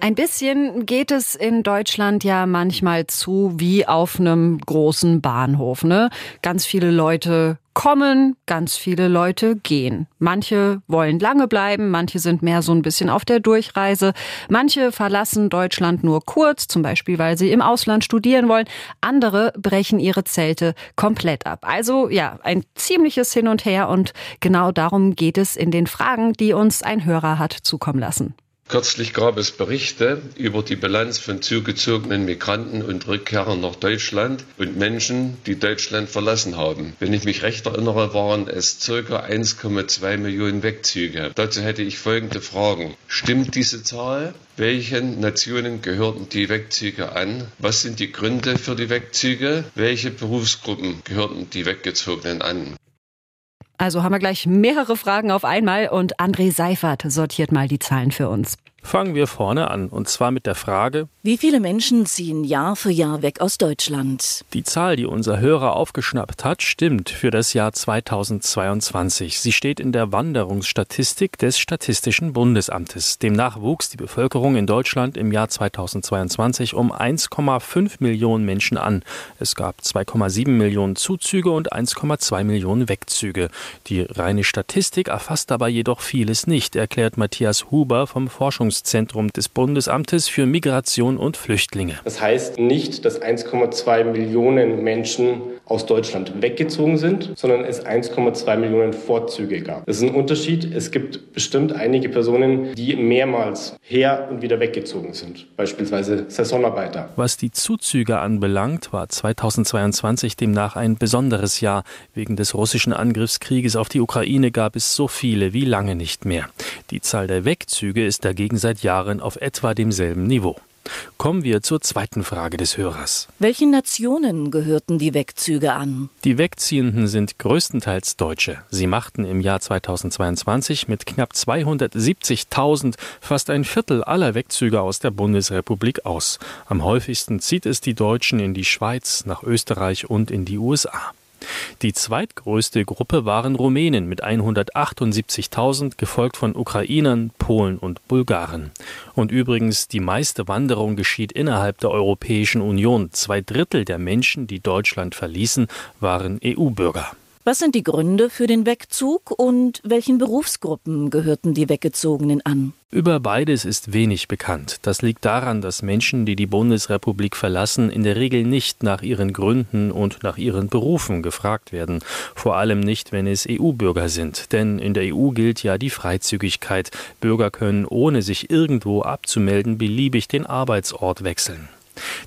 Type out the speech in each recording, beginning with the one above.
Ein bisschen geht es in Deutschland ja manchmal zu wie auf einem großen Bahnhof. Ne? Ganz viele Leute kommen, ganz viele Leute gehen. Manche wollen lange bleiben, manche sind mehr so ein bisschen auf der Durchreise, manche verlassen Deutschland nur kurz, zum Beispiel weil sie im Ausland studieren wollen, andere brechen ihre Zelte komplett ab. Also ja, ein ziemliches Hin und Her und genau darum geht es in den Fragen, die uns ein Hörer hat zukommen lassen. Kürzlich gab es Berichte über die Bilanz von zugezogenen Migranten und Rückkehrern nach Deutschland und Menschen, die Deutschland verlassen haben. Wenn ich mich recht erinnere, waren es ca. 1,2 Millionen Wegzüge. Dazu hätte ich folgende Fragen. Stimmt diese Zahl? Welchen Nationen gehörten die Wegzüge an? Was sind die Gründe für die Wegzüge? Welche Berufsgruppen gehörten die Weggezogenen an? Also haben wir gleich mehrere Fragen auf einmal und André Seifert sortiert mal die Zahlen für uns. Fangen wir vorne an, und zwar mit der Frage, wie viele Menschen ziehen Jahr für Jahr weg aus Deutschland? Die Zahl, die unser Hörer aufgeschnappt hat, stimmt für das Jahr 2022. Sie steht in der Wanderungsstatistik des Statistischen Bundesamtes. Demnach wuchs die Bevölkerung in Deutschland im Jahr 2022 um 1,5 Millionen Menschen an. Es gab 2,7 Millionen Zuzüge und 1,2 Millionen Wegzüge. Die reine Statistik erfasst dabei jedoch vieles nicht, erklärt Matthias Huber vom Forschungszentrum des Bundesamtes für Migration und Flüchtlinge. Das heißt nicht, dass 1,2 Millionen Menschen aus Deutschland weggezogen sind, sondern es 1,2 Millionen Vorzüge gab. Das ist ein Unterschied. Es gibt bestimmt einige Personen, die mehrmals her und wieder weggezogen sind, beispielsweise Saisonarbeiter. Was die Zuzüge anbelangt, war 2022 demnach ein besonderes Jahr. Wegen des russischen Angriffskrieges auf die Ukraine gab es so viele wie lange nicht mehr. Die Zahl der Wegzüge ist dagegen seit Jahren auf etwa demselben Niveau. Kommen wir zur zweiten Frage des Hörers. Welchen Nationen gehörten die Wegzüge an? Die Wegziehenden sind größtenteils Deutsche. Sie machten im Jahr 2022 mit knapp 270.000 fast ein Viertel aller Wegzüge aus der Bundesrepublik aus. Am häufigsten zieht es die Deutschen in die Schweiz, nach Österreich und in die USA. Die zweitgrößte Gruppe waren Rumänen mit 178.000, gefolgt von Ukrainern, Polen und Bulgaren. Und übrigens, die meiste Wanderung geschieht innerhalb der Europäischen Union. Zwei Drittel der Menschen, die Deutschland verließen, waren EU-Bürger. Was sind die Gründe für den Wegzug und welchen Berufsgruppen gehörten die Weggezogenen an? Über beides ist wenig bekannt. Das liegt daran, dass Menschen, die die Bundesrepublik verlassen, in der Regel nicht nach ihren Gründen und nach ihren Berufen gefragt werden. Vor allem nicht, wenn es EU-Bürger sind. Denn in der EU gilt ja die Freizügigkeit. Bürger können, ohne sich irgendwo abzumelden, beliebig den Arbeitsort wechseln.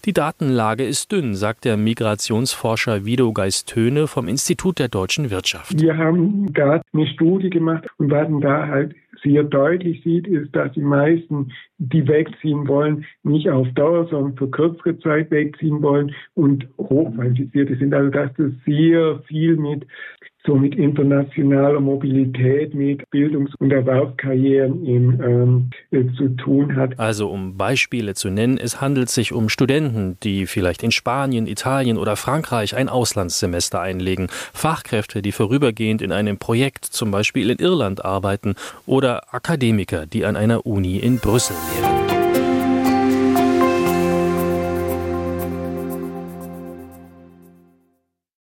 Die Datenlage ist dünn, sagt der Migrationsforscher Vido Geistöne vom Institut der deutschen Wirtschaft. Wir haben da eine Studie gemacht und was man da halt sehr deutlich sieht, ist, dass die meisten, die wegziehen wollen, nicht auf Dauer, sondern für kürzere Zeit wegziehen wollen und hochqualifizierte sind. Also dass das sehr viel mit so mit internationaler Mobilität, mit Bildungs- und Erwerbskarrieren im, ähm, äh, zu tun hat. Also um Beispiele zu nennen, es handelt sich um Studenten, die vielleicht in Spanien, Italien oder Frankreich ein Auslandssemester einlegen, Fachkräfte, die vorübergehend in einem Projekt zum Beispiel in Irland arbeiten oder Akademiker, die an einer Uni in Brüssel lehren.